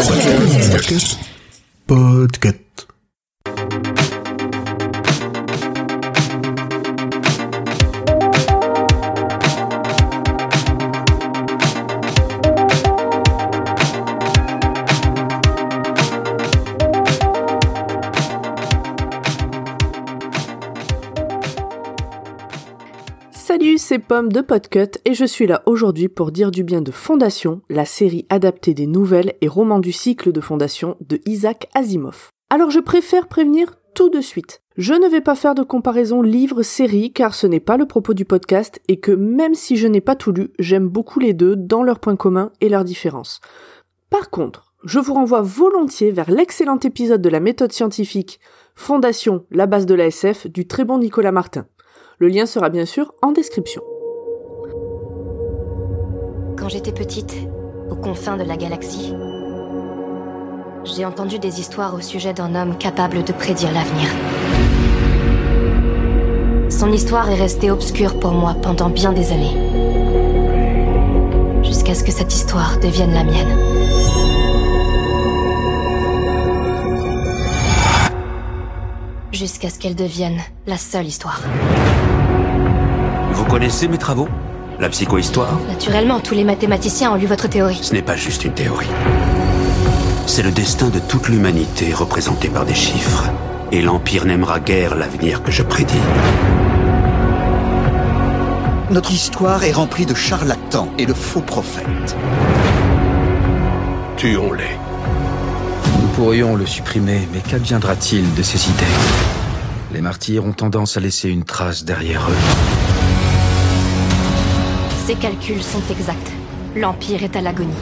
Podcast. Salut, c'est Pomme de Podcut et je suis là aujourd'hui pour dire du bien de Fondation, la série adaptée des nouvelles et romans du cycle de Fondation de Isaac Asimov. Alors je préfère prévenir tout de suite. Je ne vais pas faire de comparaison livre-série car ce n'est pas le propos du podcast et que même si je n'ai pas tout lu, j'aime beaucoup les deux dans leurs points communs et leurs différences. Par contre, je vous renvoie volontiers vers l'excellent épisode de la méthode scientifique Fondation, la base de la SF du très bon Nicolas Martin. Le lien sera bien sûr en description. Quand j'étais petite, aux confins de la galaxie, j'ai entendu des histoires au sujet d'un homme capable de prédire l'avenir. Son histoire est restée obscure pour moi pendant bien des années. Jusqu'à ce que cette histoire devienne la mienne. Jusqu'à ce qu'elle devienne la seule histoire. Vous connaissez mes travaux? La psychohistoire? Naturellement, tous les mathématiciens ont lu votre théorie. Ce n'est pas juste une théorie. C'est le destin de toute l'humanité représenté par des chiffres. Et l'Empire n'aimera guère l'avenir que je prédis. Notre histoire est remplie de charlatans et de faux prophètes. Tuons-les. Nous pourrions le supprimer, mais qu'adviendra-t-il de ces idées? Les martyrs ont tendance à laisser une trace derrière eux. Ces calculs sont exacts. L'Empire est à l'agonie.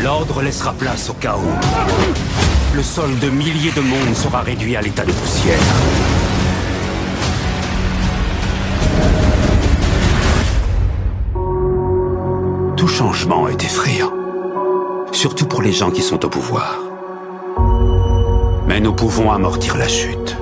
L'ordre laissera place au chaos. Le sol de milliers de mondes sera réduit à l'état de poussière. Tout changement est effrayant. Surtout pour les gens qui sont au pouvoir. Mais nous pouvons amortir la chute.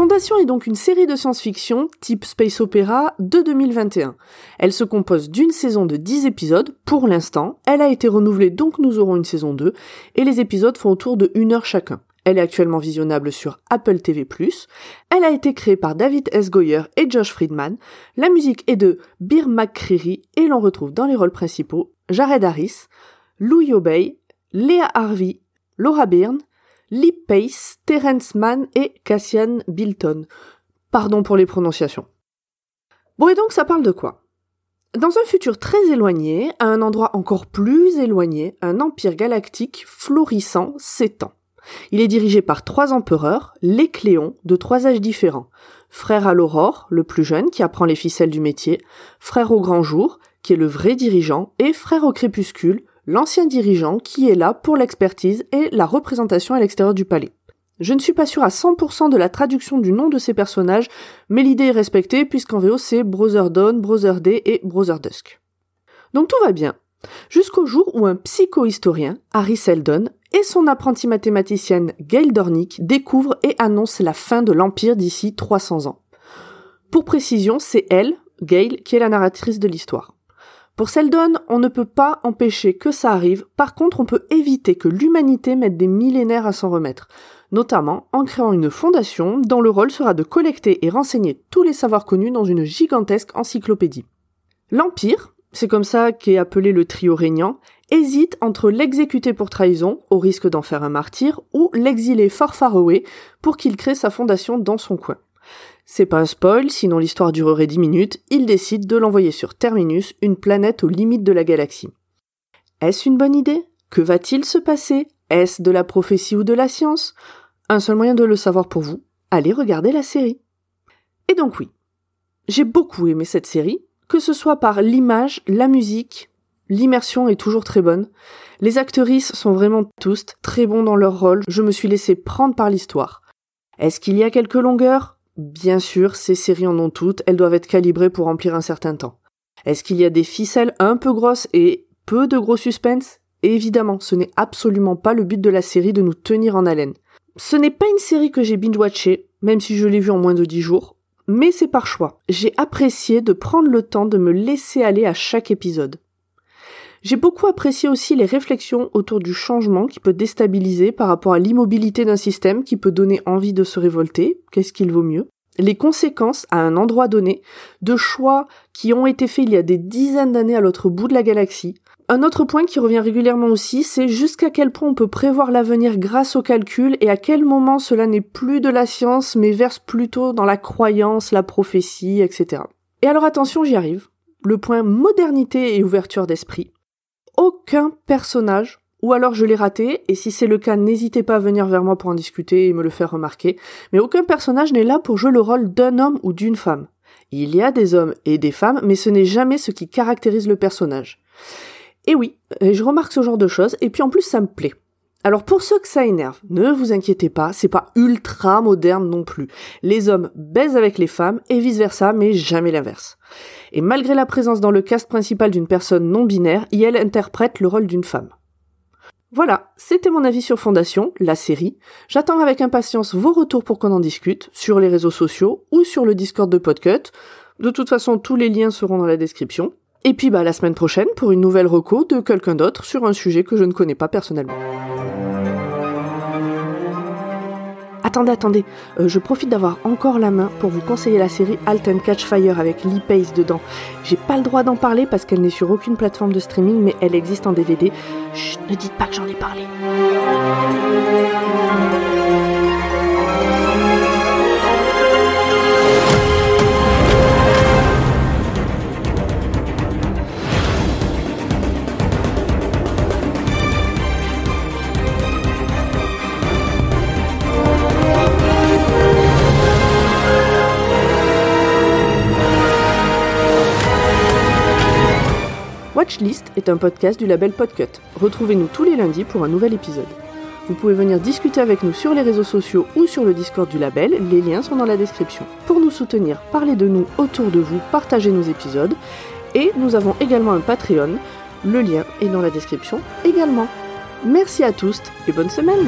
Fondation est donc une série de science-fiction type space opéra de 2021. Elle se compose d'une saison de 10 épisodes pour l'instant. Elle a été renouvelée donc nous aurons une saison 2 et les épisodes font autour de 1 heure chacun. Elle est actuellement visionnable sur Apple TV+. Elle a été créée par David S. Goyer et Josh Friedman. La musique est de Bir McCreary et l'on retrouve dans les rôles principaux Jared Harris, Lou Yobey, Léa Harvey, Laura Byrne, Lee Pace, Terence Mann et Cassian Bilton. Pardon pour les prononciations. Bon et donc ça parle de quoi? Dans un futur très éloigné, à un endroit encore plus éloigné, un empire galactique florissant s'étend. Il est dirigé par trois empereurs, les Cléons, de trois âges différents. Frère à l'aurore, le plus jeune, qui apprend les ficelles du métier, frère au grand jour, qui est le vrai dirigeant, et frère au crépuscule, l'ancien dirigeant qui est là pour l'expertise et la représentation à l'extérieur du palais. Je ne suis pas sûr à 100% de la traduction du nom de ces personnages, mais l'idée est respectée puisqu'en VO c'est Brother Dawn, Brother Day et Brother Dusk. Donc tout va bien. Jusqu'au jour où un psychohistorien, Harry Seldon, et son apprenti mathématicienne Gail Dornick découvrent et annoncent la fin de l'Empire d'ici 300 ans. Pour précision, c'est elle, Gail, qui est la narratrice de l'histoire. Pour Seldon, on ne peut pas empêcher que ça arrive, par contre on peut éviter que l'humanité mette des millénaires à s'en remettre, notamment en créant une fondation dont le rôle sera de collecter et renseigner tous les savoirs connus dans une gigantesque encyclopédie. L'Empire, c'est comme ça qu'est appelé le trio régnant, hésite entre l'exécuter pour trahison, au risque d'en faire un martyr, ou l'exiler far far away pour qu'il crée sa fondation dans son coin. C'est pas un spoil, sinon l'histoire durerait 10 minutes, il décide de l'envoyer sur Terminus, une planète aux limites de la galaxie. Est-ce une bonne idée? Que va-t-il se passer? Est-ce de la prophétie ou de la science? Un seul moyen de le savoir pour vous, allez regarder la série. Et donc oui, j'ai beaucoup aimé cette série, que ce soit par l'image, la musique, l'immersion est toujours très bonne. Les actrices sont vraiment tous très bons dans leur rôle, je me suis laissé prendre par l'histoire. Est-ce qu'il y a quelques longueurs? Bien sûr, ces séries en ont toutes, elles doivent être calibrées pour remplir un certain temps. Est-ce qu'il y a des ficelles un peu grosses et peu de gros suspense? Évidemment, ce n'est absolument pas le but de la série de nous tenir en haleine. Ce n'est pas une série que j'ai binge-watchée, même si je l'ai vue en moins de 10 jours, mais c'est par choix. J'ai apprécié de prendre le temps de me laisser aller à chaque épisode. J'ai beaucoup apprécié aussi les réflexions autour du changement qui peut déstabiliser par rapport à l'immobilité d'un système qui peut donner envie de se révolter, qu'est-ce qu'il vaut mieux? Les conséquences à un endroit donné de choix qui ont été faits il y a des dizaines d'années à l'autre bout de la galaxie. Un autre point qui revient régulièrement aussi, c'est jusqu'à quel point on peut prévoir l'avenir grâce au calcul et à quel moment cela n'est plus de la science mais verse plutôt dans la croyance, la prophétie, etc. Et alors attention, j'y arrive. Le point modernité et ouverture d'esprit. Aucun personnage ou alors je l'ai raté, et si c'est le cas, n'hésitez pas à venir vers moi pour en discuter et me le faire remarquer, mais aucun personnage n'est là pour jouer le rôle d'un homme ou d'une femme. Il y a des hommes et des femmes, mais ce n'est jamais ce qui caractérise le personnage. Et oui, je remarque ce genre de choses, et puis en plus ça me plaît. Alors pour ceux que ça énerve, ne vous inquiétez pas, c'est pas ultra moderne non plus. Les hommes baisent avec les femmes et vice versa, mais jamais l'inverse. Et malgré la présence dans le cast principal d'une personne non binaire, elle interprète le rôle d'une femme. Voilà, c'était mon avis sur Fondation, la série. J'attends avec impatience vos retours pour qu'on en discute, sur les réseaux sociaux ou sur le Discord de Podcut. De toute façon, tous les liens seront dans la description. Et puis bah la semaine prochaine pour une nouvelle reco de quelqu'un d'autre sur un sujet que je ne connais pas personnellement. Attendez, attendez, euh, je profite d'avoir encore la main pour vous conseiller la série Alt and Catch Fire avec Lee Pace dedans. J'ai pas le droit d'en parler parce qu'elle n'est sur aucune plateforme de streaming, mais elle existe en DVD. Ne dites pas que j'en ai parlé. Watchlist est un podcast du label Podcut. Retrouvez-nous tous les lundis pour un nouvel épisode. Vous pouvez venir discuter avec nous sur les réseaux sociaux ou sur le Discord du label, les liens sont dans la description. Pour nous soutenir, parlez de nous autour de vous, partagez nos épisodes. Et nous avons également un Patreon, le lien est dans la description également. Merci à tous et bonne semaine